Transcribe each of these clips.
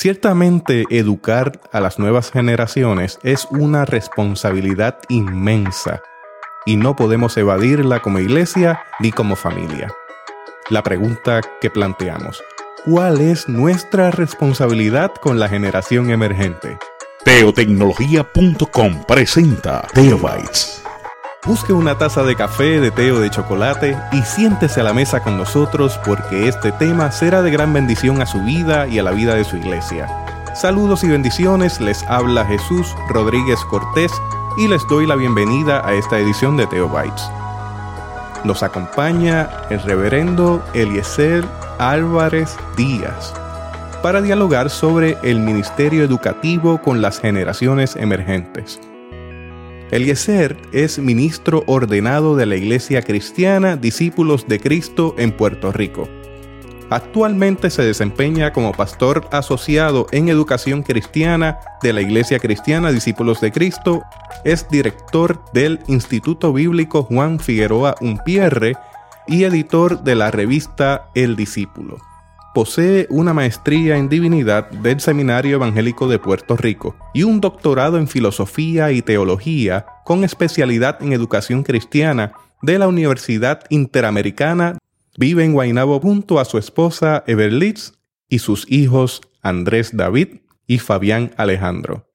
Ciertamente educar a las nuevas generaciones es una responsabilidad inmensa y no podemos evadirla como iglesia ni como familia. La pregunta que planteamos, ¿cuál es nuestra responsabilidad con la generación emergente? Teotecnología.com presenta Teobytes. Busque una taza de café, de té o de chocolate y siéntese a la mesa con nosotros porque este tema será de gran bendición a su vida y a la vida de su iglesia. Saludos y bendiciones, les habla Jesús Rodríguez Cortés y les doy la bienvenida a esta edición de Teobytes. Nos acompaña el reverendo Eliezer Álvarez Díaz para dialogar sobre el ministerio educativo con las generaciones emergentes. Eliezer es ministro ordenado de la Iglesia Cristiana Discípulos de Cristo en Puerto Rico. Actualmente se desempeña como pastor asociado en educación cristiana de la Iglesia Cristiana Discípulos de Cristo. Es director del Instituto Bíblico Juan Figueroa Umpierre y editor de la revista El Discípulo. Posee una maestría en divinidad del Seminario Evangélico de Puerto Rico y un doctorado en filosofía y teología con especialidad en educación cristiana de la Universidad Interamericana. Vive en Guaynabo junto a su esposa Everlitz y sus hijos Andrés David y Fabián Alejandro.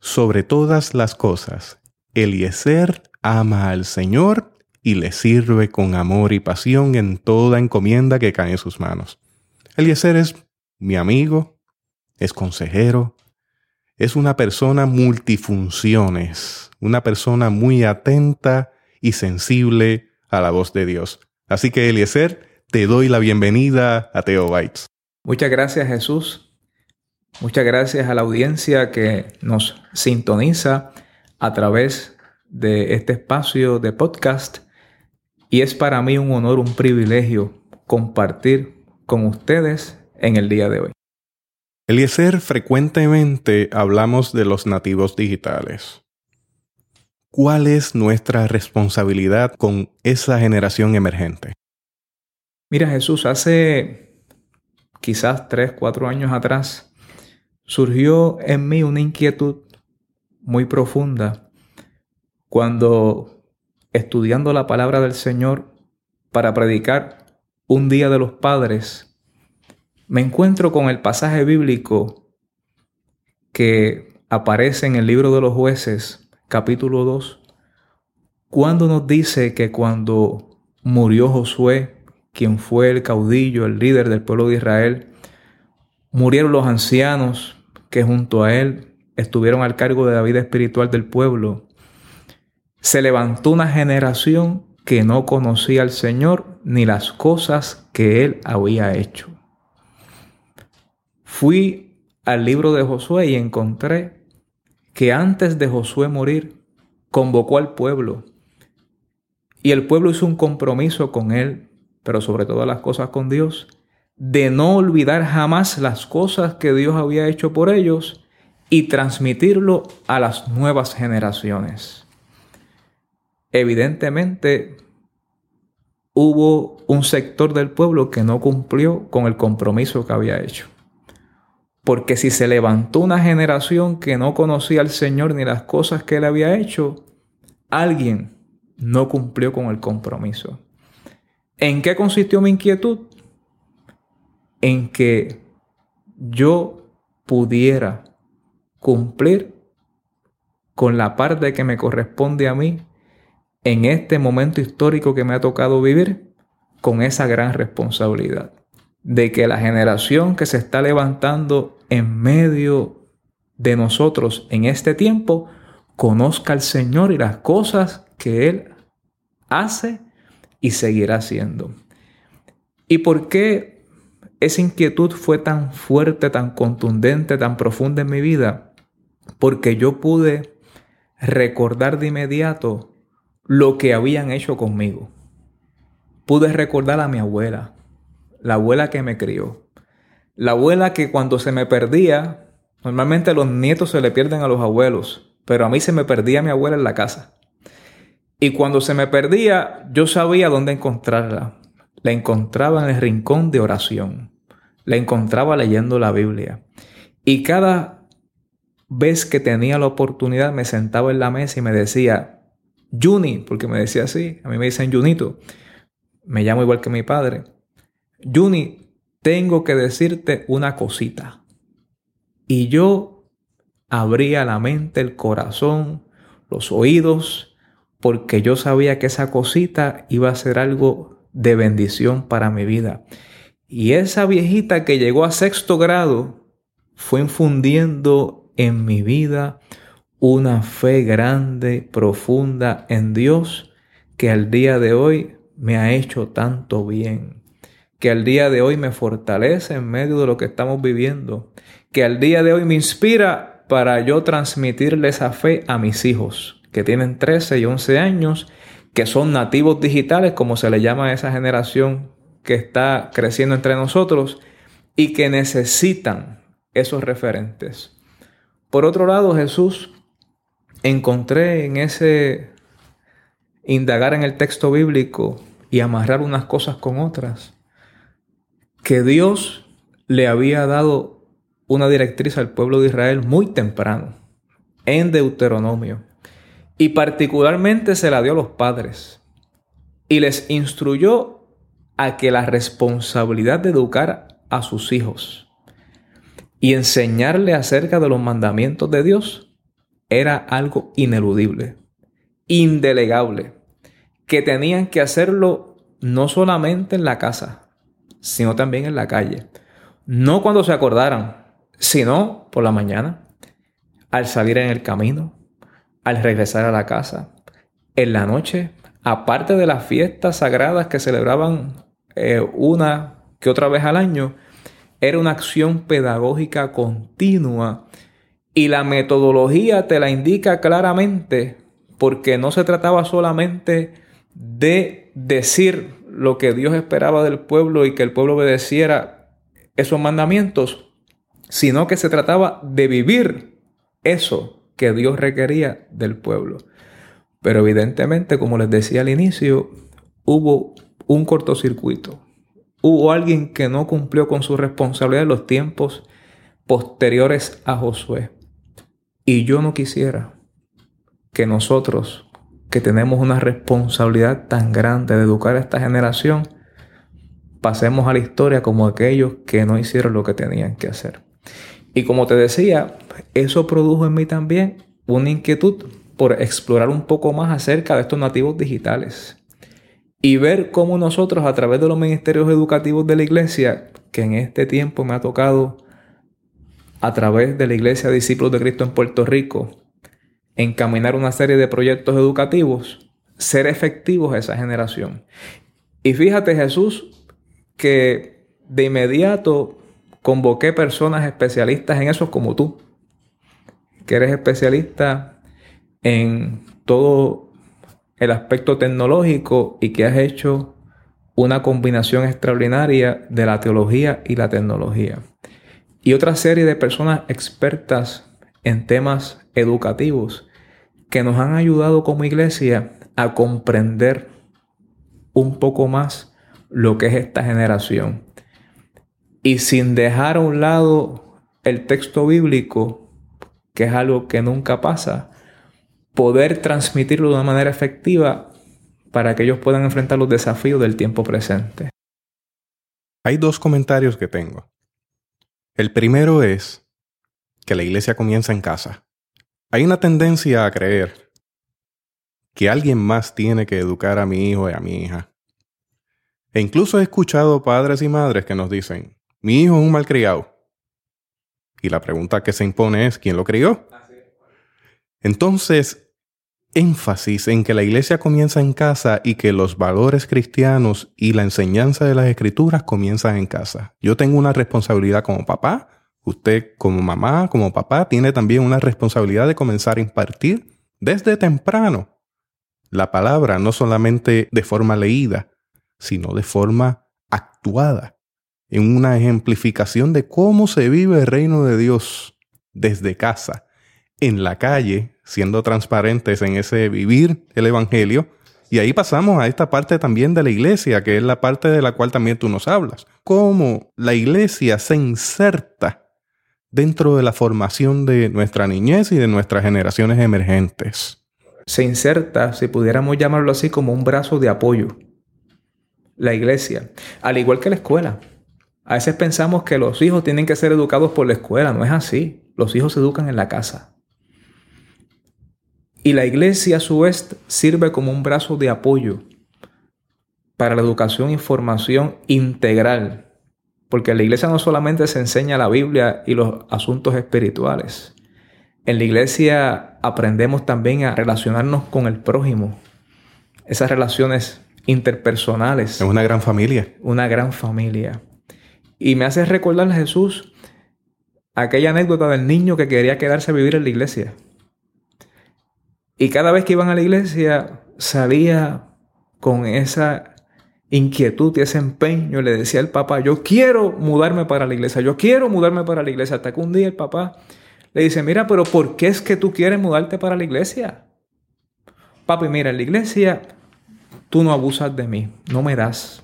Sobre todas las cosas, Eliezer ama al Señor y le sirve con amor y pasión en toda encomienda que cae en sus manos. Eliezer es mi amigo, es consejero, es una persona multifunciones, una persona muy atenta y sensible a la voz de Dios. Así que Eliezer, te doy la bienvenida a Teo Bites. Muchas gracias Jesús. Muchas gracias a la audiencia que nos sintoniza a través de este espacio de podcast. Y es para mí un honor, un privilegio compartir con ustedes en el día de hoy. Eliezer, frecuentemente hablamos de los nativos digitales. ¿Cuál es nuestra responsabilidad con esa generación emergente? Mira Jesús, hace quizás tres, cuatro años atrás, surgió en mí una inquietud muy profunda cuando estudiando la palabra del Señor para predicar un día de los padres, me encuentro con el pasaje bíblico que aparece en el libro de los jueces, capítulo 2, cuando nos dice que cuando murió Josué, quien fue el caudillo, el líder del pueblo de Israel, murieron los ancianos que junto a él estuvieron al cargo de la vida espiritual del pueblo, se levantó una generación que no conocía al Señor ni las cosas que él había hecho. Fui al libro de Josué y encontré que antes de Josué morir, convocó al pueblo. Y el pueblo hizo un compromiso con él, pero sobre todas las cosas con Dios, de no olvidar jamás las cosas que Dios había hecho por ellos y transmitirlo a las nuevas generaciones. Evidentemente, hubo un sector del pueblo que no cumplió con el compromiso que había hecho. Porque si se levantó una generación que no conocía al Señor ni las cosas que él había hecho, alguien no cumplió con el compromiso. ¿En qué consistió mi inquietud? En que yo pudiera cumplir con la parte que me corresponde a mí en este momento histórico que me ha tocado vivir con esa gran responsabilidad de que la generación que se está levantando en medio de nosotros en este tiempo conozca al Señor y las cosas que Él hace y seguirá haciendo. ¿Y por qué esa inquietud fue tan fuerte, tan contundente, tan profunda en mi vida? Porque yo pude recordar de inmediato lo que habían hecho conmigo. Pude recordar a mi abuela, la abuela que me crió, la abuela que cuando se me perdía, normalmente los nietos se le pierden a los abuelos, pero a mí se me perdía mi abuela en la casa. Y cuando se me perdía, yo sabía dónde encontrarla. La encontraba en el rincón de oración. la encontraba leyendo la Biblia. Y cada vez que tenía la oportunidad me sentaba en la mesa y me decía, Juni, porque me decía así, a mí me dicen Junito, me llamo igual que mi padre. Juni, tengo que decirte una cosita. Y yo abría la mente, el corazón, los oídos, porque yo sabía que esa cosita iba a ser algo de bendición para mi vida. Y esa viejita que llegó a sexto grado fue infundiendo en mi vida una fe grande, profunda en Dios, que al día de hoy me ha hecho tanto bien, que al día de hoy me fortalece en medio de lo que estamos viviendo, que al día de hoy me inspira para yo transmitirle esa fe a mis hijos, que tienen 13 y 11 años, que son nativos digitales, como se le llama a esa generación que está creciendo entre nosotros, y que necesitan esos referentes. Por otro lado, Jesús encontré en ese indagar en el texto bíblico y amarrar unas cosas con otras, que Dios le había dado una directriz al pueblo de Israel muy temprano, en Deuteronomio, y particularmente se la dio a los padres, y les instruyó a que la responsabilidad de educar a sus hijos y enseñarle acerca de los mandamientos de Dios era algo ineludible, indelegable, que tenían que hacerlo no solamente en la casa, sino también en la calle. No cuando se acordaran, sino por la mañana, al salir en el camino, al regresar a la casa, en la noche, aparte de las fiestas sagradas que celebraban eh, una que otra vez al año, era una acción pedagógica continua y la metodología te la indica claramente porque no se trataba solamente de decir lo que Dios esperaba del pueblo y que el pueblo obedeciera esos mandamientos, sino que se trataba de vivir eso que Dios requería del pueblo. Pero evidentemente, como les decía al inicio, hubo un cortocircuito. Hubo alguien que no cumplió con su responsabilidad en los tiempos posteriores a Josué. Y yo no quisiera que nosotros, que tenemos una responsabilidad tan grande de educar a esta generación, pasemos a la historia como aquellos que no hicieron lo que tenían que hacer. Y como te decía, eso produjo en mí también una inquietud por explorar un poco más acerca de estos nativos digitales y ver cómo nosotros a través de los ministerios educativos de la iglesia, que en este tiempo me ha tocado a través de la Iglesia Discípulos de Cristo en Puerto Rico, encaminar una serie de proyectos educativos, ser efectivos a esa generación. Y fíjate Jesús que de inmediato convoqué personas especialistas en eso como tú, que eres especialista en todo el aspecto tecnológico y que has hecho una combinación extraordinaria de la teología y la tecnología y otra serie de personas expertas en temas educativos que nos han ayudado como iglesia a comprender un poco más lo que es esta generación. Y sin dejar a un lado el texto bíblico, que es algo que nunca pasa, poder transmitirlo de una manera efectiva para que ellos puedan enfrentar los desafíos del tiempo presente. Hay dos comentarios que tengo. El primero es que la iglesia comienza en casa. Hay una tendencia a creer que alguien más tiene que educar a mi hijo y a mi hija. E incluso he escuchado padres y madres que nos dicen, mi hijo es un malcriado. Y la pregunta que se impone es, ¿quién lo crió? Entonces, énfasis en que la iglesia comienza en casa y que los valores cristianos y la enseñanza de las escrituras comienzan en casa. Yo tengo una responsabilidad como papá, usted como mamá, como papá, tiene también una responsabilidad de comenzar a impartir desde temprano la palabra, no solamente de forma leída, sino de forma actuada, en una ejemplificación de cómo se vive el reino de Dios desde casa, en la calle, siendo transparentes en ese vivir el Evangelio Y ahí pasamos a esta parte también de la iglesia, que es la parte de la cual también tú nos hablas. Cómo la iglesia se inserta dentro de la formación de nuestra niñez y de nuestras generaciones emergentes. Se inserta, si pudiéramos llamarlo así, como un brazo de apoyo. La iglesia, al igual que la escuela. A veces pensamos que los hijos tienen que ser educados por la escuela, no es así. Los hijos se educan en la casa. Y la iglesia a su vez sirve como un brazo de apoyo para la educación y formación integral. Porque en la iglesia no solamente se enseña la Biblia y los asuntos espirituales. En la iglesia aprendemos también a relacionarnos con el prójimo. Esas relaciones interpersonales. Es una gran familia. Una gran familia. Y me hace recordar a Jesús aquella anécdota del niño que quería quedarse a vivir en la iglesia. Y cada vez que iban a la iglesia salía con esa inquietud y ese empeño. Le decía al papá, yo quiero mudarme para la iglesia, yo quiero mudarme para la iglesia. Hasta que un día el papá le dice, mira, pero ¿por qué es que tú quieres mudarte para la iglesia? Papi, mira, en la iglesia tú no abusas de mí, no me das.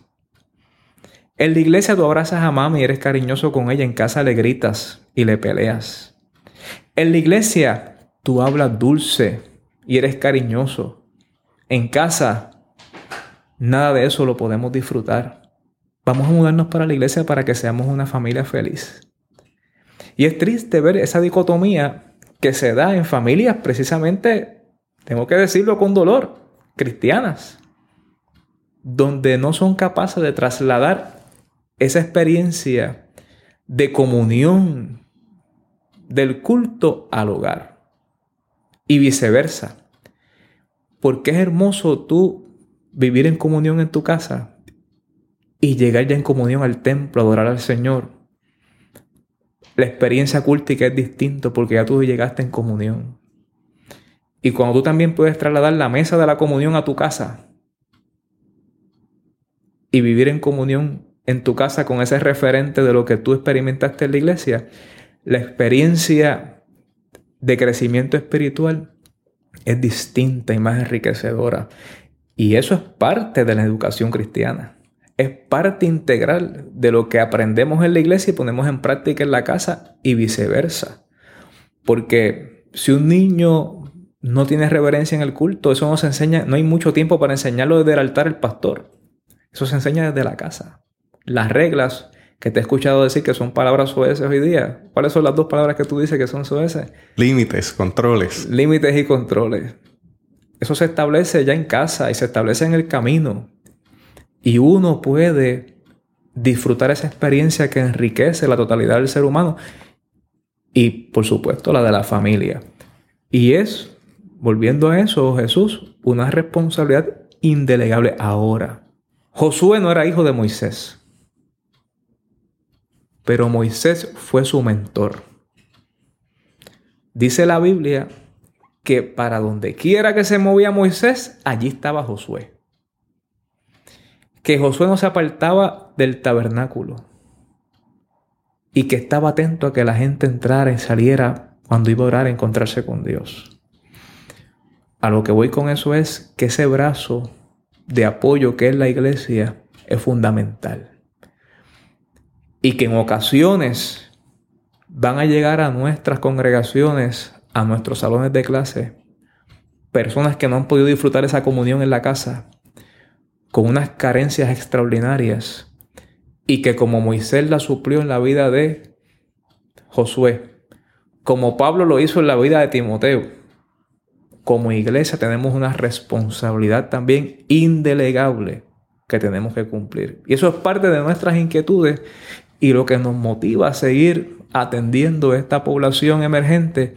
En la iglesia tú abrazas a mami y eres cariñoso con ella, en casa le gritas y le peleas. En la iglesia tú hablas dulce y eres cariñoso. En casa, nada de eso lo podemos disfrutar. Vamos a mudarnos para la iglesia para que seamos una familia feliz. Y es triste ver esa dicotomía que se da en familias precisamente, tengo que decirlo con dolor, cristianas, donde no son capaces de trasladar esa experiencia de comunión del culto al hogar y viceversa. Porque es hermoso tú vivir en comunión en tu casa y llegar ya en comunión al templo, adorar al Señor. La experiencia cultica es distinta porque ya tú llegaste en comunión. Y cuando tú también puedes trasladar la mesa de la comunión a tu casa y vivir en comunión en tu casa con ese referente de lo que tú experimentaste en la iglesia, la experiencia de crecimiento espiritual es distinta y más enriquecedora. Y eso es parte de la educación cristiana. Es parte integral de lo que aprendemos en la iglesia y ponemos en práctica en la casa y viceversa. Porque si un niño no tiene reverencia en el culto, eso no se enseña, no hay mucho tiempo para enseñarlo desde el altar el pastor. Eso se enseña desde la casa. Las reglas que te he escuchado decir que son palabras sueces hoy día. ¿Cuáles son las dos palabras que tú dices que son sueces? Límites, controles. Límites y controles. Eso se establece ya en casa y se establece en el camino. Y uno puede disfrutar esa experiencia que enriquece la totalidad del ser humano y por supuesto la de la familia. Y es, volviendo a eso, Jesús, una responsabilidad indelegable ahora. Josué no era hijo de Moisés pero Moisés fue su mentor. Dice la Biblia que para donde quiera que se movía Moisés, allí estaba Josué. Que Josué no se apartaba del tabernáculo y que estaba atento a que la gente entrara y saliera cuando iba a orar a encontrarse con Dios. A lo que voy con eso es que ese brazo de apoyo que es la iglesia es fundamental y que en ocasiones van a llegar a nuestras congregaciones, a nuestros salones de clase, personas que no han podido disfrutar esa comunión en la casa, con unas carencias extraordinarias, y que como Moisés la suplió en la vida de Josué, como Pablo lo hizo en la vida de Timoteo, como iglesia tenemos una responsabilidad también indelegable que tenemos que cumplir. Y eso es parte de nuestras inquietudes y lo que nos motiva a seguir atendiendo a esta población emergente,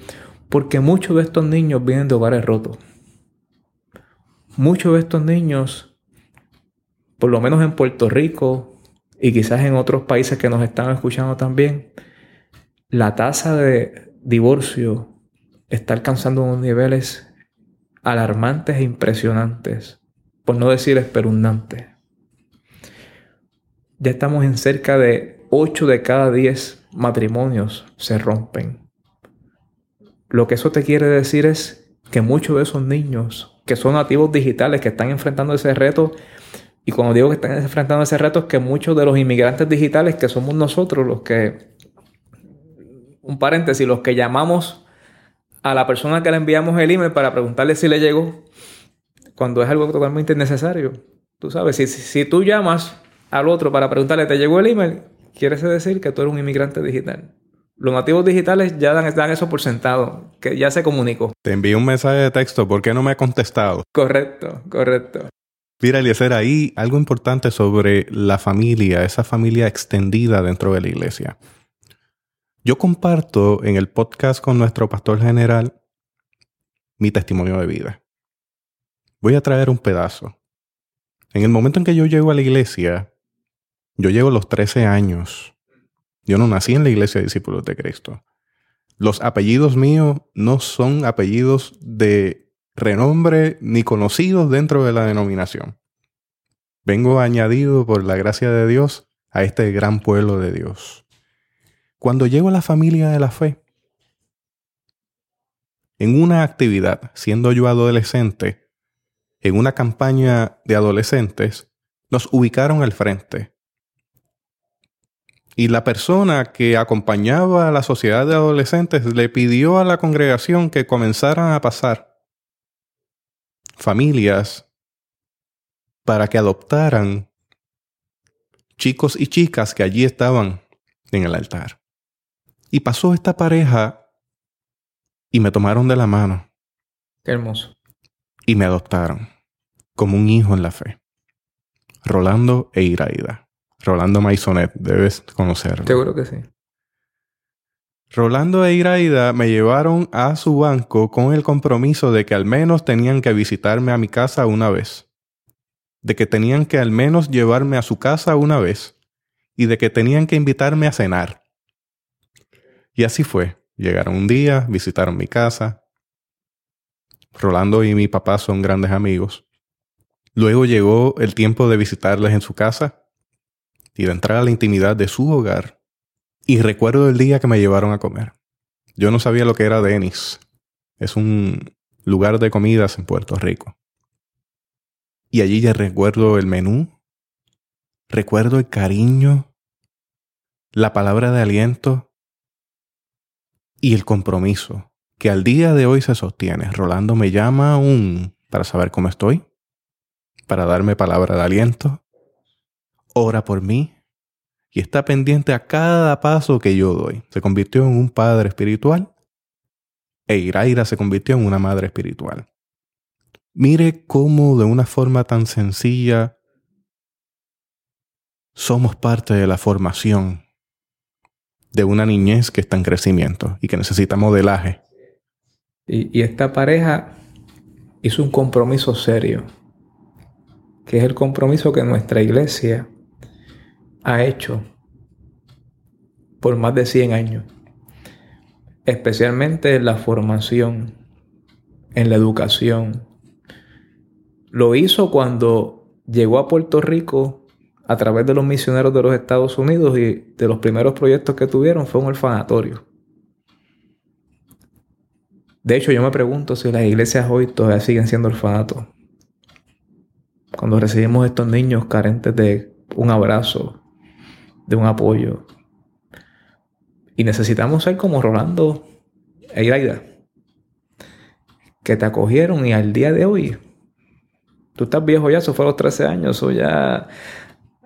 porque muchos de estos niños vienen de hogares rotos. Muchos de estos niños, por lo menos en Puerto Rico y quizás en otros países que nos están escuchando también, la tasa de divorcio está alcanzando unos niveles alarmantes e impresionantes, por no decir espeluznantes. Ya estamos en cerca de 8 de cada 10 matrimonios se rompen. Lo que eso te quiere decir es que muchos de esos niños que son nativos digitales que están enfrentando ese reto. Y cuando digo que están enfrentando ese reto es que muchos de los inmigrantes digitales que somos nosotros los que, un paréntesis, los que llamamos a la persona que le enviamos el email para preguntarle si le llegó, cuando es algo totalmente innecesario. Tú sabes, si, si, tú llamas al otro para preguntarle, ¿te llegó el email? Quiere decir que tú eres un inmigrante digital. Los nativos digitales ya dan, dan, eso por sentado, que ya se comunicó. Te envío un mensaje de texto, ¿por qué no me ha contestado? Correcto, correcto. Mira, Eliezer, ahí algo importante sobre la familia, esa familia extendida dentro de la iglesia. Yo comparto en el podcast con nuestro pastor general mi testimonio de vida. Voy a traer un pedazo. En el momento en que yo llego a la iglesia, yo llego a los 13 años. Yo no nací en la iglesia de discípulos de Cristo. Los apellidos míos no son apellidos de renombre ni conocidos dentro de la denominación. Vengo añadido por la gracia de Dios a este gran pueblo de Dios. Cuando llego a la familia de la fe, en una actividad, siendo yo adolescente, en una campaña de adolescentes, nos ubicaron al frente. Y la persona que acompañaba a la sociedad de adolescentes le pidió a la congregación que comenzaran a pasar familias para que adoptaran chicos y chicas que allí estaban en el altar. Y pasó esta pareja y me tomaron de la mano. Qué hermoso. Y me adoptaron como un hijo en la fe. Rolando e Iraida. Rolando Maisonet, debes conocerlo. Seguro que sí. Rolando e Iraida me llevaron a su banco con el compromiso de que al menos tenían que visitarme a mi casa una vez. De que tenían que al menos llevarme a su casa una vez. Y de que tenían que invitarme a cenar. Y así fue. Llegaron un día, visitaron mi casa. Rolando y mi papá son grandes amigos. Luego llegó el tiempo de visitarles en su casa y de entrar a la intimidad de su hogar. Y recuerdo el día que me llevaron a comer. Yo no sabía lo que era Denis. Es un lugar de comidas en Puerto Rico. Y allí ya recuerdo el menú, recuerdo el cariño, la palabra de aliento y el compromiso que al día de hoy se sostiene. Rolando me llama aún para saber cómo estoy, para darme palabra de aliento, ora por mí y está pendiente a cada paso que yo doy. Se convirtió en un padre espiritual e Iraira se convirtió en una madre espiritual. Mire cómo de una forma tan sencilla somos parte de la formación de una niñez que está en crecimiento y que necesita modelaje. Y, esta pareja hizo un compromiso serio, que es el compromiso que nuestra iglesia ha hecho por más de 100 años, especialmente en la formación, en la educación. Lo hizo cuando llegó a Puerto Rico a través de los misioneros de los Estados Unidos y de los primeros proyectos que tuvieron fue un orfanatorio. De hecho, yo me pregunto si las iglesias hoy todavía siguen siendo orfanatos. Cuando recibimos estos niños carentes de un abrazo, de un apoyo. Y necesitamos ser como Rolando e Iraida, que te acogieron y al día de hoy, tú estás viejo ya, eso fue a los 13 años, o ya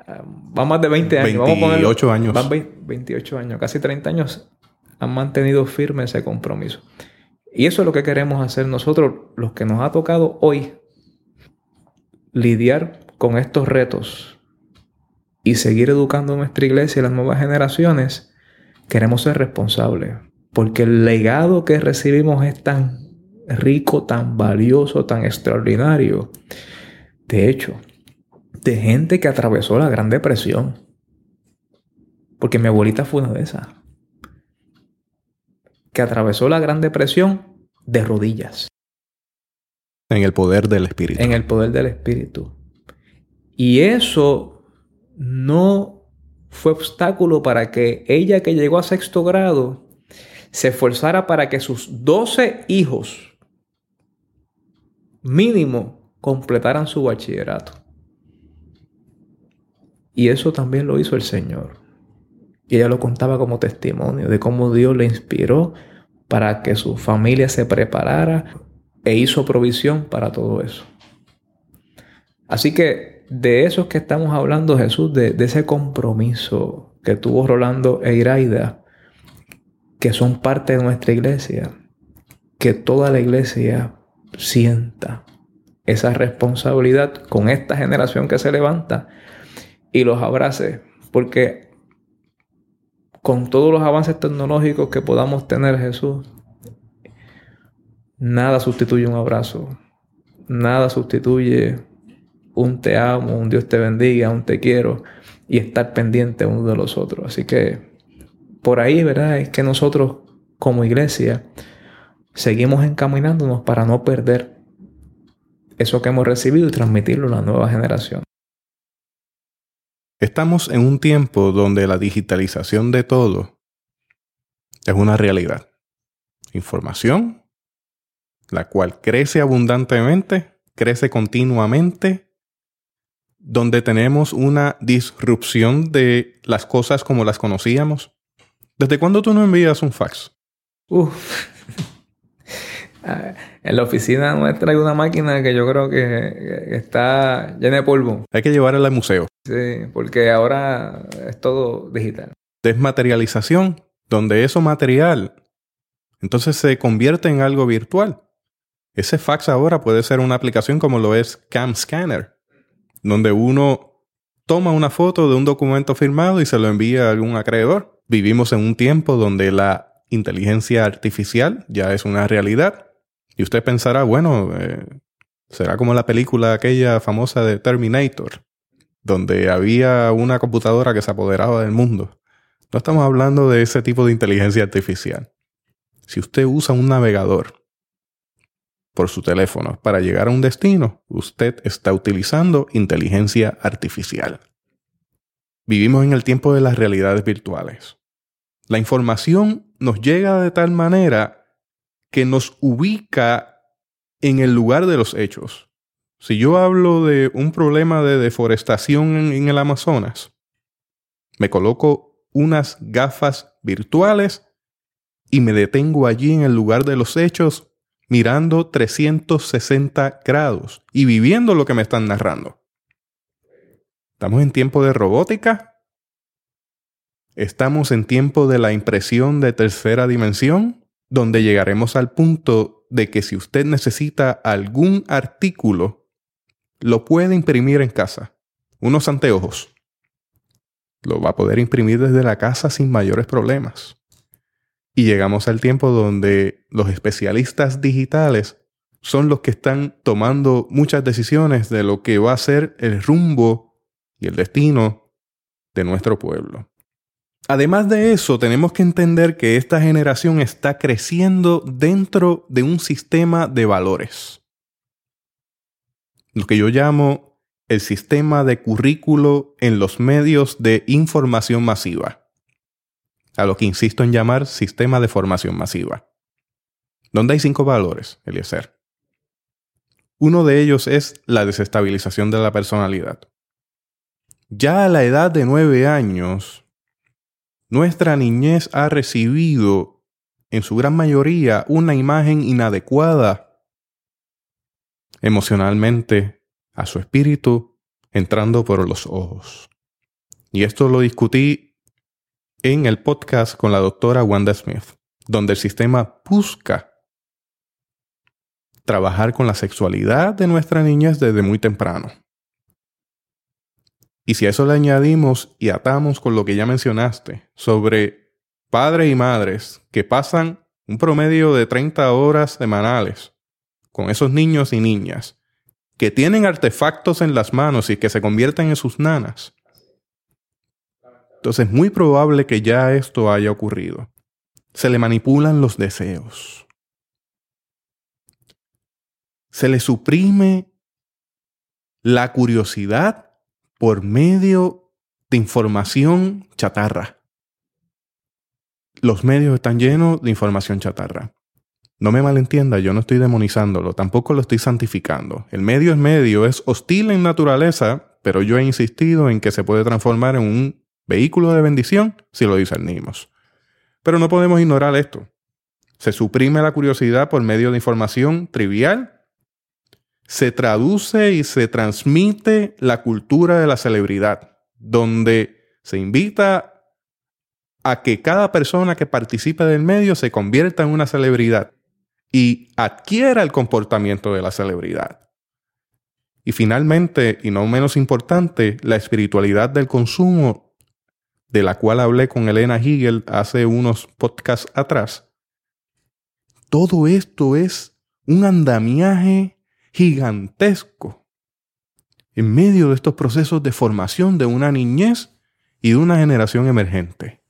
va más de 20 años. 28 años. Van 28 años, casi 30 años han mantenido firme ese compromiso. Y eso es lo que queremos hacer nosotros, los que nos ha tocado hoy, lidiar con estos retos y seguir educando a nuestra iglesia y las nuevas generaciones, queremos ser responsables. Porque el legado que recibimos es tan rico, tan valioso, tan extraordinario. De hecho, de gente que atravesó la Gran Depresión. Porque mi abuelita fue una de esas. Que atravesó la Gran Depresión de rodillas. En el poder del Espíritu. En el poder del Espíritu. Y eso no fue obstáculo para que ella que llegó a sexto grado se esforzara para que sus doce hijos mínimo completaran su bachillerato. Y eso también lo hizo el Señor. Y ella lo contaba como testimonio de cómo Dios le inspiró para que su familia se preparara e hizo provisión para todo eso. Así que de eso es que estamos hablando, Jesús, de, de ese compromiso que tuvo Rolando e Iraida, que son parte de nuestra iglesia, que toda la iglesia sienta esa responsabilidad con esta generación que se levanta y los abrace, porque con todos los avances tecnológicos que podamos tener, Jesús, nada sustituye un abrazo, nada sustituye un te amo, un Dios te bendiga, un te quiero y estar pendiente uno de los otros. Así que por ahí, ¿verdad? Es que nosotros como iglesia seguimos encaminándonos para no perder eso que hemos recibido y transmitirlo a la nueva generación. Estamos en un tiempo donde la digitalización de todo es una realidad. Información, la cual crece abundantemente, crece continuamente, donde tenemos una disrupción de las cosas como las conocíamos. ¿Desde cuándo tú no envías un fax? Uf. Ah, en la oficina nuestra hay una máquina que yo creo que, está llena de polvo. Hay que llevarla al museo. Sí, porque ahora es todo digital. Desmaterialización, donde eso material entonces se convierte en algo virtual. Ese fax ahora puede ser una aplicación como lo es Cam Scanner, donde uno toma una foto de un documento firmado y se lo envía a algún acreedor. Vivimos en un tiempo donde la inteligencia artificial ya es una realidad y usted pensará, bueno, eh, será como la película aquella famosa de Terminator, donde había una computadora que se apoderaba del mundo. No estamos hablando de ese tipo de inteligencia artificial. Si usted usa un navegador por su teléfono para llegar a un destino, usted está utilizando inteligencia artificial. Vivimos en el tiempo de las realidades virtuales. La información nos llega de tal manera que nos ubica en el lugar de los hechos. Si yo hablo de un problema de deforestación en, el Amazonas, me coloco unas gafas virtuales y me detengo allí en el lugar de los hechos mirando 360 grados y viviendo lo que me están narrando. Estamos en tiempo de robótica. Estamos en tiempo de la impresión de tercera dimensión donde llegaremos al punto de que si usted necesita algún artículo, lo puede imprimir en casa. Unos anteojos. Lo va a poder imprimir desde la casa sin mayores problemas. Y llegamos al tiempo donde los especialistas digitales son los que están tomando muchas decisiones de lo que va a ser el rumbo y el destino de nuestro pueblo. Además de eso, tenemos que entender que esta generación está creciendo dentro de un sistema de valores. Lo que yo llamo el sistema de currículo en los medios de información masiva. A lo que insisto en llamar sistema de formación masiva. Donde hay cinco valores, Eliezer. Uno de ellos es la desestabilización de la personalidad. Ya a la edad de nueve años, nuestra niñez ha recibido, en su gran mayoría, una imagen inadecuada emocionalmente a su espíritu entrando por los ojos. Y esto lo discutí en el podcast con la doctora Wanda Smith, donde el sistema busca trabajar con la sexualidad de nuestra niñez desde muy temprano. Y si a eso le añadimos y atamos con lo que ya mencionaste sobre padres y madres que pasan un promedio de 30 horas semanales con esos niños y niñas que tienen artefactos en las manos y que se convierten en sus nanas. Entonces es muy probable que ya esto haya ocurrido. Se le manipulan los deseos. Se le suprime la curiosidad por medio de información chatarra. Los medios están llenos de información chatarra. No me malentienda, yo no estoy demonizándolo, tampoco lo estoy santificando. El medio es medio, es hostil en naturaleza, pero yo he insistido en que se puede transformar en un vehículo de bendición si lo discernimos. Pero no podemos ignorar esto. Se suprime la curiosidad por medio de información trivial. Se traduce y se transmite la cultura de la celebridad, donde se invita a que cada persona que participe del medio se convierta en una celebridad y adquiera el comportamiento de la celebridad. Y finalmente, y no menos importante, la espiritualidad del consumo, de la cual hablé con Elena Hegel hace unos podcasts atrás. Todo esto es un andamiaje gigantesco en medio de estos procesos de formación de una niñez y de una generación emergente.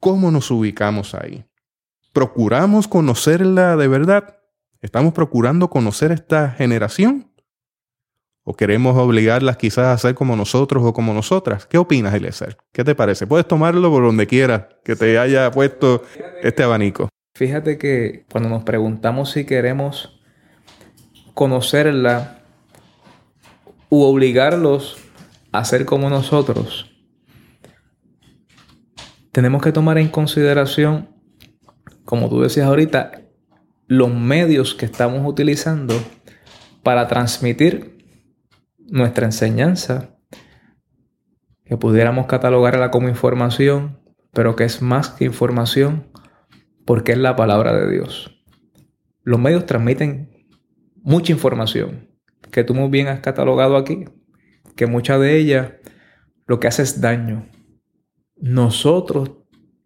¿Cómo nos ubicamos ahí? ¿Procuramos conocerla de verdad? ¿Estamos procurando conocer esta generación? ¿O queremos obligarlas quizás a ser como nosotros o como nosotras? ¿Qué opinas, Eliezer? ¿Qué te parece? Puedes tomarlo por donde quieras que te haya puesto este abanico. Fíjate que cuando nos preguntamos si queremos conocerla u obligarlos a ser como nosotros, tenemos que tomar en consideración como tú decías ahorita, los medios que estamos utilizando para transmitir nuestra enseñanza, que pudiéramos catalogarla como información, pero que es más que información porque es la palabra de Dios. Los medios transmiten mucha información que tú muy bien has catalogado aquí, que mucha de ella lo que hace es daño. Nosotros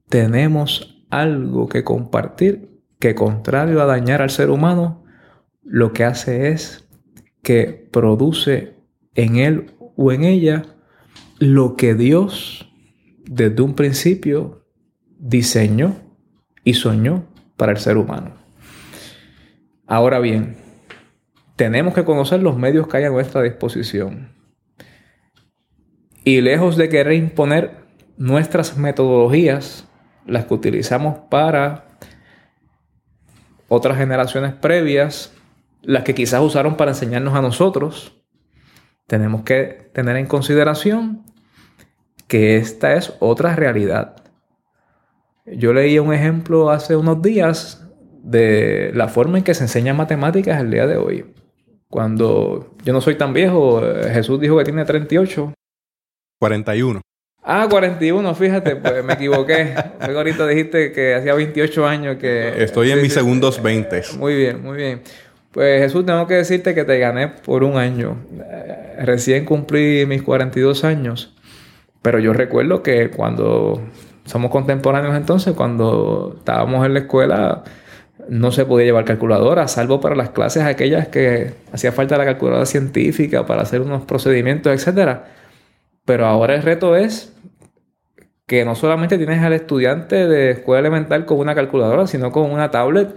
tenemos algo que compartir que contrario a dañar al ser humano, lo que hace es que produce en él o en ella lo que Dios desde un principio diseñó y soñó para el ser humano. Ahora bien, tenemos que conocer los medios que hay a nuestra disposición. Y lejos de querer imponer nuestras metodologías las que utilizamos para otras generaciones previas, las que quizás usaron para enseñarnos a nosotros, tenemos que tener en consideración que esta es otra realidad. Yo leí un ejemplo hace unos días de la forma en que se enseña matemáticas el día de hoy. Cuando yo no soy tan viejo, Jesús dijo que tiene 38. 41. Ah, 41, fíjate, pues me equivoqué. Ahorita dijiste que hacía 28 años que... Estoy en mis segundos 20. Muy bien, muy bien. Pues Jesús, tengo que decirte que te gané por un año. Eh, recién cumplí mis 42 años. Pero yo recuerdo que cuando somos contemporáneos entonces, cuando estábamos en la escuela, no se podía llevar calculadora, salvo para las clases aquellas que hacía falta la calculadora científica para hacer unos procedimientos, etcétera pero ahora el reto es que no solamente tienes al estudiante de escuela elemental con una calculadora, sino con una tablet,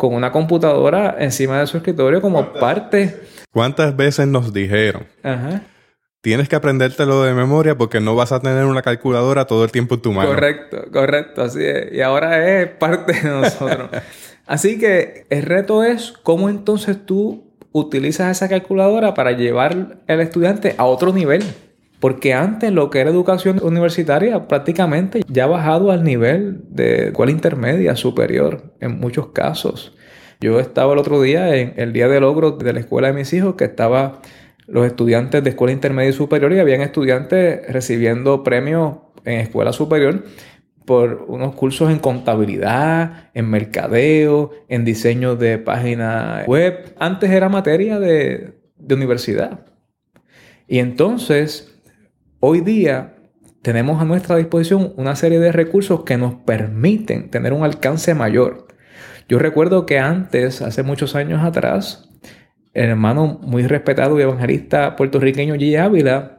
con una computadora encima de su escritorio como parte. ¿Cuántas veces nos dijeron? Ajá. Tienes que aprendértelo de memoria porque no vas a tener una calculadora todo el tiempo en tu mano. Correcto, correcto, así es. Y ahora es parte de nosotros. así que el reto es cómo entonces tú utilizas esa calculadora para llevar al estudiante a otro nivel. Porque antes lo que era educación universitaria prácticamente ya ha bajado al nivel de escuela intermedia superior en muchos casos. Yo estaba el otro día en el día de logro de la escuela de mis hijos que estaba los estudiantes de escuela intermedia y superior y habían estudiantes recibiendo premios en escuela superior por unos cursos en contabilidad, en mercadeo, en diseño de páginas web. Antes era materia de, de universidad. Y entonces Hoy día tenemos a nuestra disposición una serie de recursos que nos permiten tener un alcance mayor. Yo recuerdo que antes, hace muchos años atrás, el hermano muy respetado y evangelista puertorriqueño G. Ávila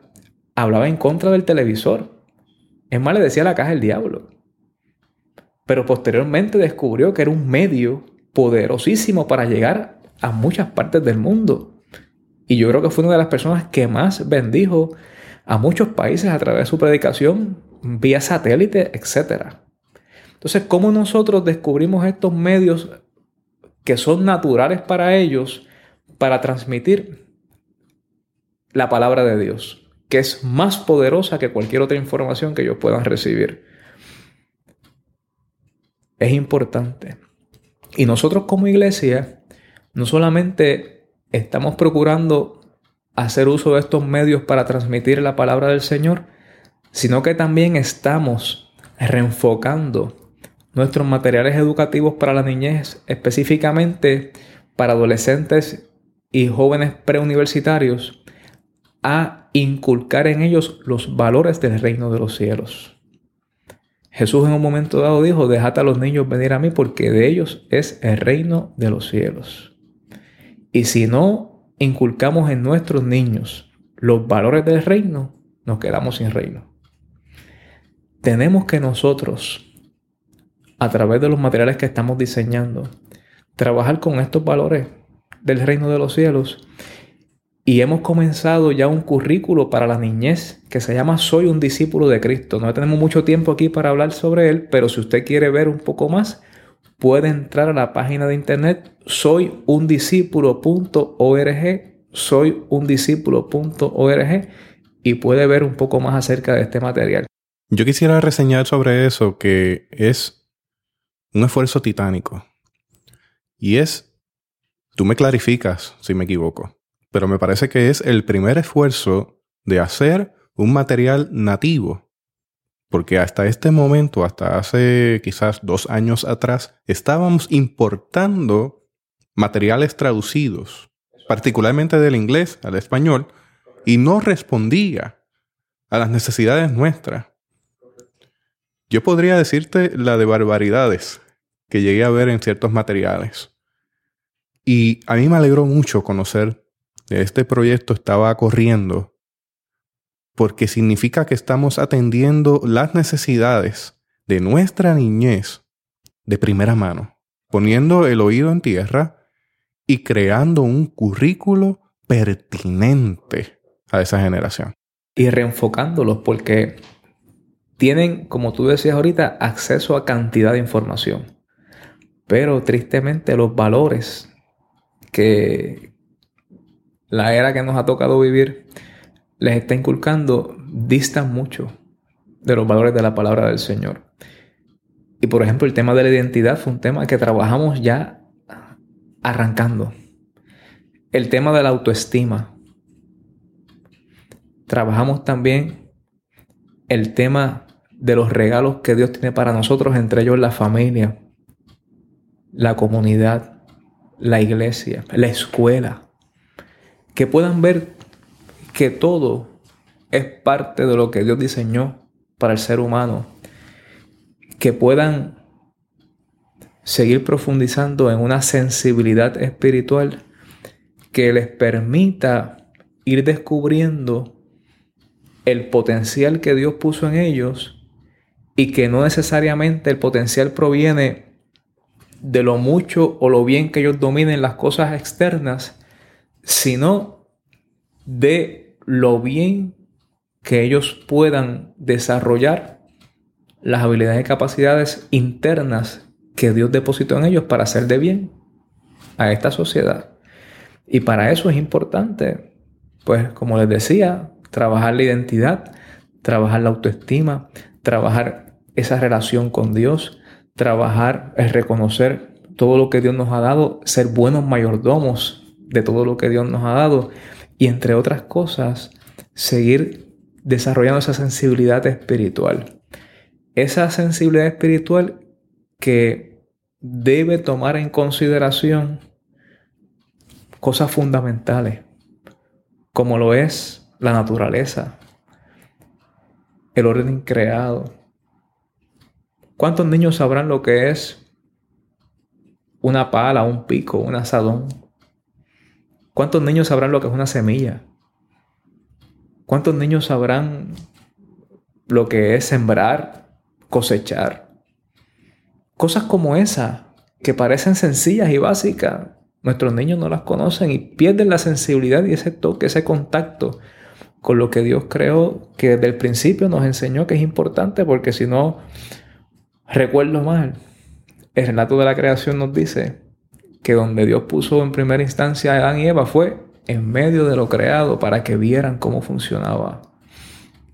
hablaba en contra del televisor. Es más, le decía la caja del diablo. Pero posteriormente descubrió que era un medio poderosísimo para llegar a muchas partes del mundo. Y yo creo que fue una de las personas que más bendijo a muchos países a través de su predicación vía satélite, etc. Entonces, ¿cómo nosotros descubrimos estos medios que son naturales para ellos para transmitir la palabra de Dios, que es más poderosa que cualquier otra información que ellos puedan recibir. Es importante. Y nosotros como iglesia, no solamente estamos procurando hacer uso de estos medios para transmitir la palabra del Señor, sino que también estamos reenfocando nuestros materiales educativos para la niñez, específicamente para adolescentes y jóvenes preuniversitarios, a inculcar en ellos los valores del reino de los cielos. Jesús en un momento dado dijo, dejad a los niños venir a mí porque de ellos es el reino de los cielos. Y si no inculcamos en nuestros niños los valores del reino, nos quedamos sin reino. Tenemos que nosotros, a través de los materiales que estamos diseñando, trabajar con estos valores del reino de los cielos y hemos comenzado ya un currículo para la niñez que se llama Soy un discípulo de Cristo. No tenemos mucho tiempo aquí para hablar sobre él, pero si usted quiere ver un poco más, puede entrar a la página de internet soyundiscípulo.org, soyundiscípulo.org y puede ver un poco más acerca de este material. Yo quisiera reseñar sobre eso que es un esfuerzo titánico. Y es, tú me clarificas si me equivoco, pero me parece que es el primer esfuerzo de hacer un material nativo. Porque hasta este momento, hasta hace quizás dos años atrás, estábamos importando materiales traducidos, particularmente del inglés al español, y no respondía a las necesidades nuestras. Yo podría decirte la de barbaridades que llegué a ver en ciertos materiales. Y a mí me alegró mucho conocer este proyecto estaba corriendo porque significa que estamos atendiendo las necesidades de nuestra niñez de primera mano, poniendo el oído en tierra y creando un currículo pertinente a esa generación. Y reenfocándolos porque tienen, como tú decías ahorita, acceso a cantidad de información. Pero tristemente los valores que, la era que nos ha tocado vivir les está inculcando distan mucho de los valores de la palabra del Señor. Y por ejemplo, el tema de la identidad fue un tema que trabajamos ya arrancando. El tema de la autoestima. Trabajamos también el tema de los regalos que Dios tiene para nosotros, entre ellos la familia, la comunidad, la iglesia, la escuela que puedan ver que todo es parte de lo que Dios diseñó para el ser humano, que puedan seguir profundizando en una sensibilidad espiritual que les permita ir descubriendo el potencial que Dios puso en ellos y que no necesariamente el potencial proviene de lo mucho o lo bien que ellos dominen las cosas externas, sino de lo bien que ellos puedan desarrollar las habilidades y capacidades internas que Dios depositó en ellos para hacer de bien a esta sociedad. Y para eso es importante, pues como les decía, trabajar la identidad, trabajar la autoestima, trabajar esa relación con Dios, trabajar el reconocer todo lo que Dios nos ha dado, ser buenos mayordomos de todo lo que Dios nos ha dado y entre otras cosas, seguir desarrollando esa sensibilidad espiritual. Esa sensibilidad espiritual que debe tomar en consideración cosas fundamentales, como lo es la naturaleza, el orden creado. ¿Cuántos niños sabrán lo que es una pala, un pico, un asadón? ¿Cuántos niños sabrán lo que es una semilla? ¿Cuántos niños sabrán lo que es sembrar, cosechar? Cosas como esa, que parecen sencillas y básicas, nuestros niños no las conocen y pierden la sensibilidad y ese toque, ese contacto con lo que Dios creó, que desde el principio nos enseñó que es importante, porque si no, recuerdo mal, el relato de la creación nos dice que donde Dios puso en primera instancia a Adán y Eva fue en medio de lo creado para que vieran cómo funcionaba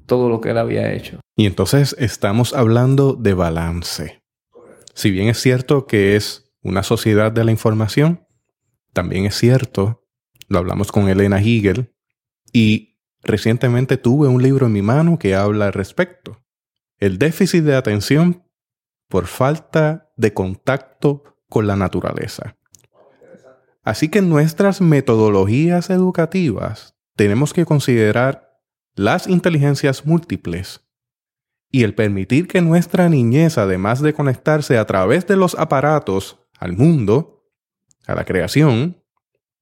todo lo que él había hecho. Y entonces estamos hablando de balance. Si bien es cierto que es una sociedad de la información, también es cierto, lo hablamos con Elena Hegel, y recientemente tuve un libro en mi mano que habla al respecto. El déficit de atención por falta de contacto con la naturaleza. Así que en nuestras metodologías educativas tenemos que considerar las inteligencias múltiples y el permitir que nuestra niñez, además de conectarse a través de los aparatos al mundo, a la creación,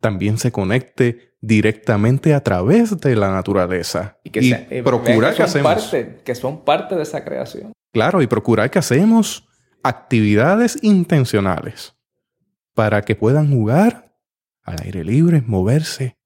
también se conecte directamente a través de la naturaleza. Y, que procurar que, hacemos. que son parte de esa creación. Claro, y procurar que hacemos actividades intencionales para que puedan jugar al aire libre, moverse.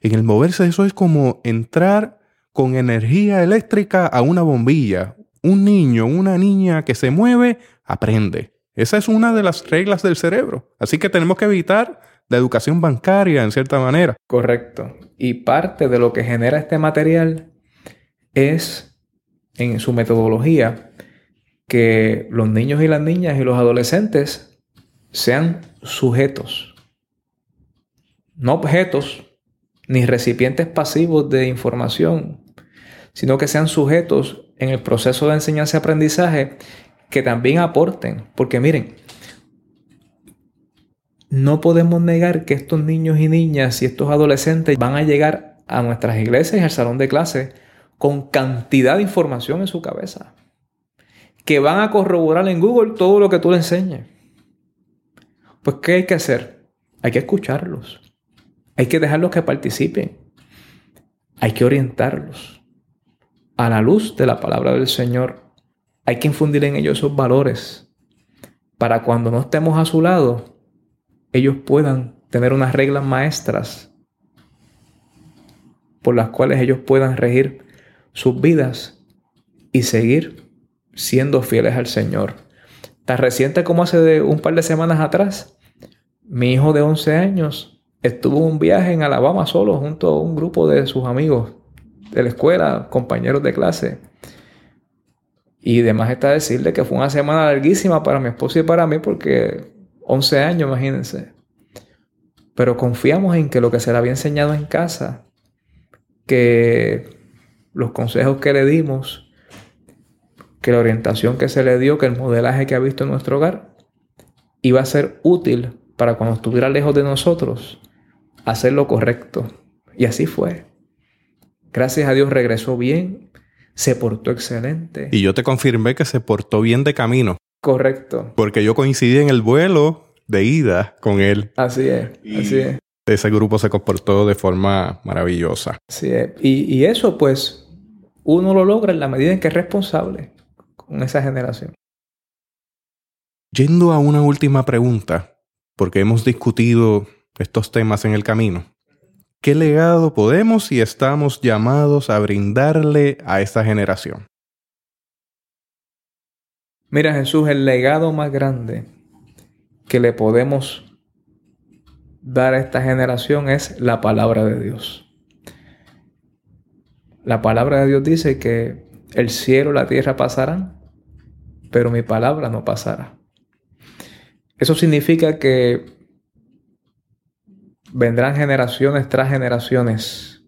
En el moverse eso es como entrar con energía eléctrica a una bombilla. Un niño, una niña que se mueve, aprende. Esa es una de las reglas del cerebro. Así que tenemos que evitar la educación bancaria en cierta manera. Correcto. Y parte de lo que genera este material es, en su metodología, que los niños y las niñas y los adolescentes sean sujetos no objetos ni recipientes pasivos de información, sino que sean sujetos en el proceso de enseñanza y aprendizaje que también aporten. Porque miren, no podemos negar que estos niños y niñas y estos adolescentes van a llegar a nuestras iglesias y al salón de clase con cantidad de información en su cabeza. Que van a corroborar en Google todo lo que tú le enseñes. Pues, ¿qué hay que hacer? Hay que escucharlos. Hay que dejarlos que participen. Hay que orientarlos a la luz de la palabra del Señor. Hay que infundir en ellos esos valores para cuando no estemos a su lado, ellos puedan tener unas reglas maestras por las cuales ellos puedan regir sus vidas y seguir siendo fieles al Señor. Tan reciente como hace de un par de semanas atrás, mi hijo de 11 años estuvo un viaje en Alabama solo junto a un grupo de sus amigos de la escuela, compañeros de clase. Y además está decirle que fue una semana larguísima para mi esposo y para mí porque 11 años, imagínense. Pero confiamos en que lo que se le había enseñado en casa, que los consejos que le dimos, que la orientación que se le dio, que el modelaje que ha visto en nuestro hogar, iba a ser útil para cuando estuviera lejos de nosotros, hacer lo correcto. Y así fue. Gracias a Dios regresó bien, se portó excelente. Y yo te confirmé que se portó bien de camino. Correcto. Porque yo coincidí en el vuelo de ida con él. Así es, así es. Ese grupo se comportó de forma maravillosa. Así es. Y, y eso, pues, uno lo logra en la medida en que es responsable con esa generación. Yendo a una última pregunta, porque hemos discutido estos temas en el camino. ¿Qué legado podemos y estamos llamados a brindarle a esta generación? Mira Jesús, el legado más grande que le podemos dar a esta generación es la palabra de Dios. La palabra de Dios dice que el cielo y la tierra pasarán, pero mi palabra no pasará. Eso significa que Vendrán generaciones tras generaciones,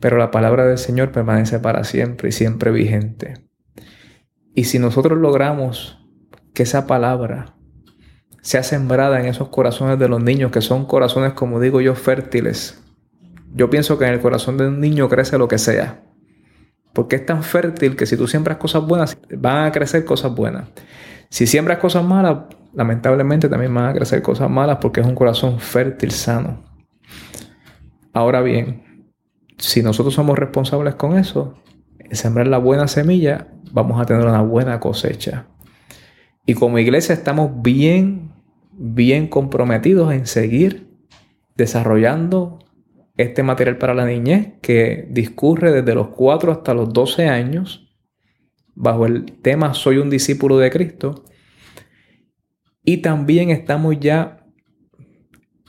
pero la palabra del Señor permanece para siempre y siempre vigente. Y si nosotros logramos que esa palabra sea sembrada en esos corazones de los niños, que son corazones, como digo yo, fértiles, yo pienso que en el corazón de un niño crece lo que sea. Porque es tan fértil que si tú siembras cosas buenas, van a crecer cosas buenas. Si siembras cosas malas, lamentablemente también van a crecer cosas malas porque es un corazón fértil, sano. Ahora bien, si nosotros somos responsables con eso, en sembrar la buena semilla, vamos a tener una buena cosecha. Y como iglesia estamos bien, bien comprometidos en seguir desarrollando este material para la niñez que discurre desde los 4 hasta los 12 años bajo el tema Soy un discípulo de Cristo y también estamos ya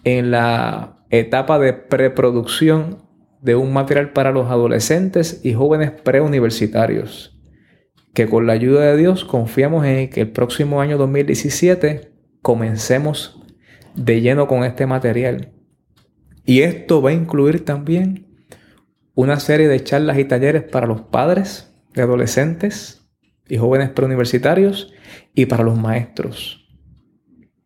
en la etapa de preproducción de un material para los adolescentes y jóvenes preuniversitarios, que con la ayuda de Dios confiamos en que el próximo año 2017 comencemos de lleno con este material. Y esto va a incluir también una serie de charlas y talleres para los padres de adolescentes y jóvenes preuniversitarios y para los maestros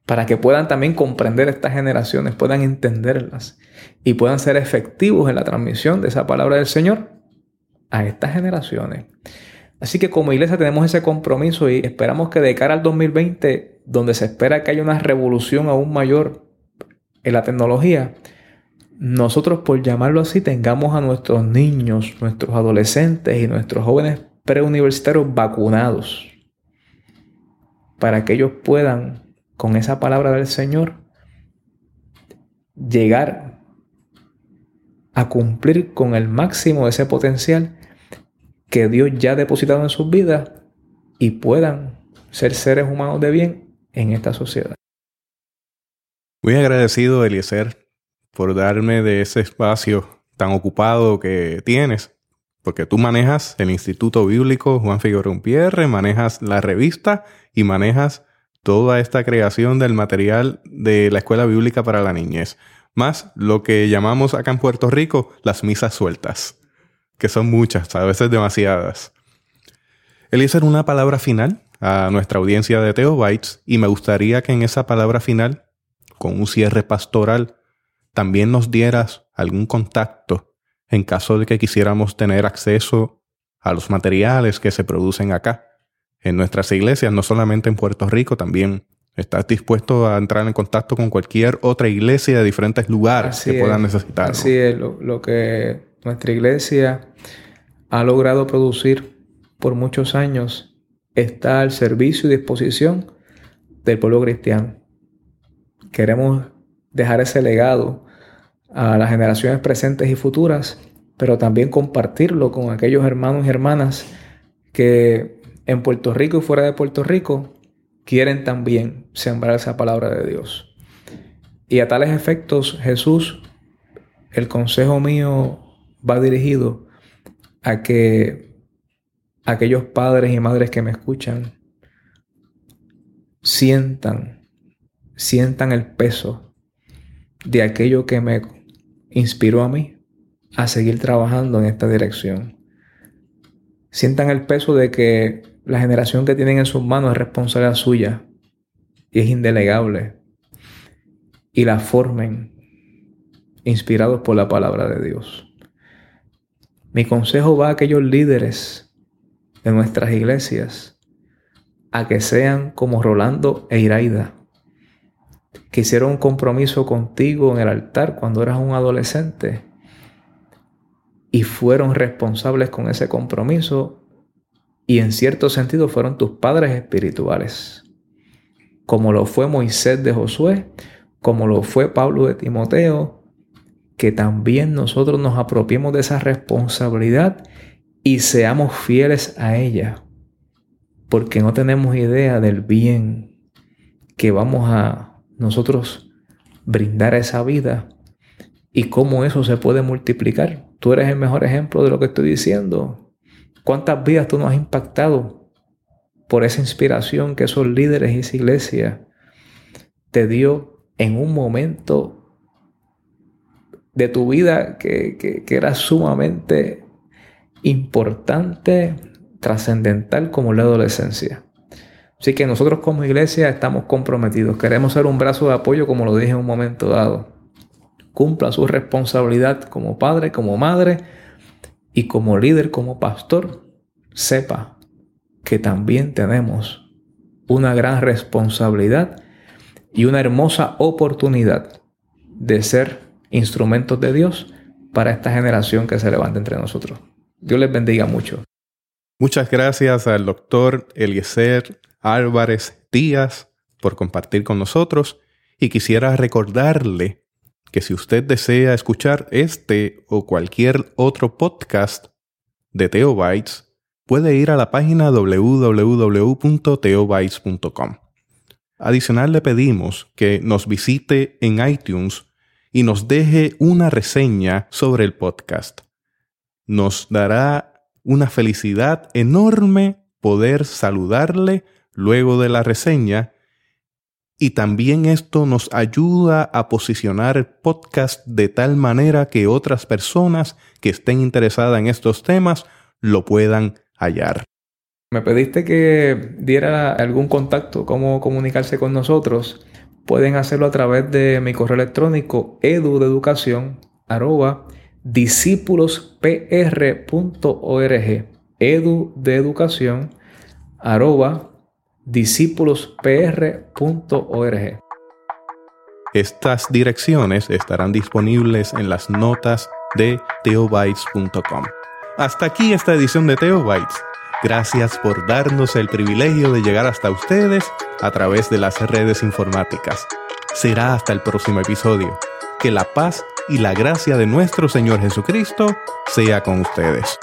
para que puedan también comprender estas generaciones, puedan entenderlas y puedan ser efectivos en la transmisión de esa palabra del Señor a estas generaciones. Así que como iglesia tenemos ese compromiso y esperamos que de cara al 2020, donde se espera que haya una revolución aún mayor en la tecnología, nosotros por llamarlo así tengamos a nuestros niños, nuestros adolescentes y nuestros jóvenes preuniversitarios vacunados para que ellos puedan con esa palabra del Señor, llegar a cumplir con el máximo de ese potencial que Dios ya ha depositado en sus vidas y puedan ser seres humanos de bien en esta sociedad. Muy agradecido, Eliezer, por darme de ese espacio tan ocupado que tienes, porque tú manejas el Instituto Bíblico Juan Figueroa Pierre, manejas la revista y manejas toda esta creación del material de la escuela bíblica para la niñez, más lo que llamamos acá en Puerto Rico las misas sueltas, que son muchas, a veces demasiadas. Eliezer, una palabra final a nuestra audiencia de Teobytes y me gustaría que en esa palabra final, con un cierre pastoral, también nos dieras algún contacto en caso de que quisiéramos tener acceso a los materiales que se producen acá en nuestras iglesias, no solamente en Puerto Rico, también estás dispuesto a entrar en contacto con cualquier otra iglesia de diferentes lugares que puedan necesitar. Así es, lo, que nuestra iglesia ha logrado producir por muchos años está al servicio y disposición del pueblo cristiano. Queremos dejar ese legado a las generaciones presentes y futuras, pero también compartirlo con aquellos hermanos y hermanas que en Puerto Rico y fuera de Puerto Rico quieren también sembrar esa palabra de Dios. Y a tales efectos, Jesús, el consejo mío va dirigido a que aquellos padres y madres que me escuchan sientan, sientan el peso de aquello que me inspiró a mí a seguir trabajando en esta dirección. Sientan el peso de que la generación que tienen en sus manos es responsabilidad suya y es indelegable. Y la formen inspirados por la palabra de Dios. Mi consejo va a aquellos líderes de nuestras iglesias a que sean como Rolando e Iraida, que hicieron un compromiso contigo en el altar cuando eras un adolescente y fueron responsables con ese compromiso y en cierto sentido fueron tus padres espirituales, como lo fue Moisés de Josué, como lo fue Pablo de Timoteo, que también nosotros nos apropiemos de esa responsabilidad y seamos fieles a ella, porque no tenemos idea del bien que vamos a nosotros brindar a esa vida y cómo eso se puede multiplicar. Tú eres el mejor ejemplo de lo que estoy diciendo. ¿Cuántas vidas tú nos has impactado por esa inspiración que esos líderes y esa iglesia te dio en un momento de tu vida que, era sumamente importante, trascendental como la adolescencia? Así que nosotros como iglesia estamos comprometidos. Queremos ser un brazo de apoyo, como lo dije en un momento dado. Cumpla su responsabilidad como padre, como madre y como líder, como pastor, sepa que también tenemos una gran responsabilidad y una hermosa oportunidad de ser instrumentos de Dios para esta generación que se levanta entre nosotros. Dios les bendiga mucho. Muchas gracias al doctor Eliezer Álvarez Díaz por compartir con nosotros y quisiera recordarle que si usted desea escuchar este o cualquier otro podcast de Teobytes, puede ir a la página www.teobytes.com. Adicional le pedimos que nos visite en iTunes y nos deje una reseña sobre el podcast. Nos dará una felicidad enorme poder saludarle luego de la reseña y también esto nos ayuda a posicionar el podcast de tal manera que otras personas que estén interesadas en estos temas lo puedan hallar. Me pediste que diera algún contacto, cómo comunicarse con nosotros. Pueden hacerlo a través de mi correo electrónico edudeducación arroba discípulospr.org edu de educación arroba discípulospr.org Estas direcciones estarán disponibles en las notas de teobytes.com. Hasta aquí esta edición de Teobytes. Gracias por darnos el privilegio de llegar hasta ustedes a través de las redes informáticas. Será hasta el próximo episodio. Que la paz y la gracia de nuestro Señor Jesucristo sea con ustedes.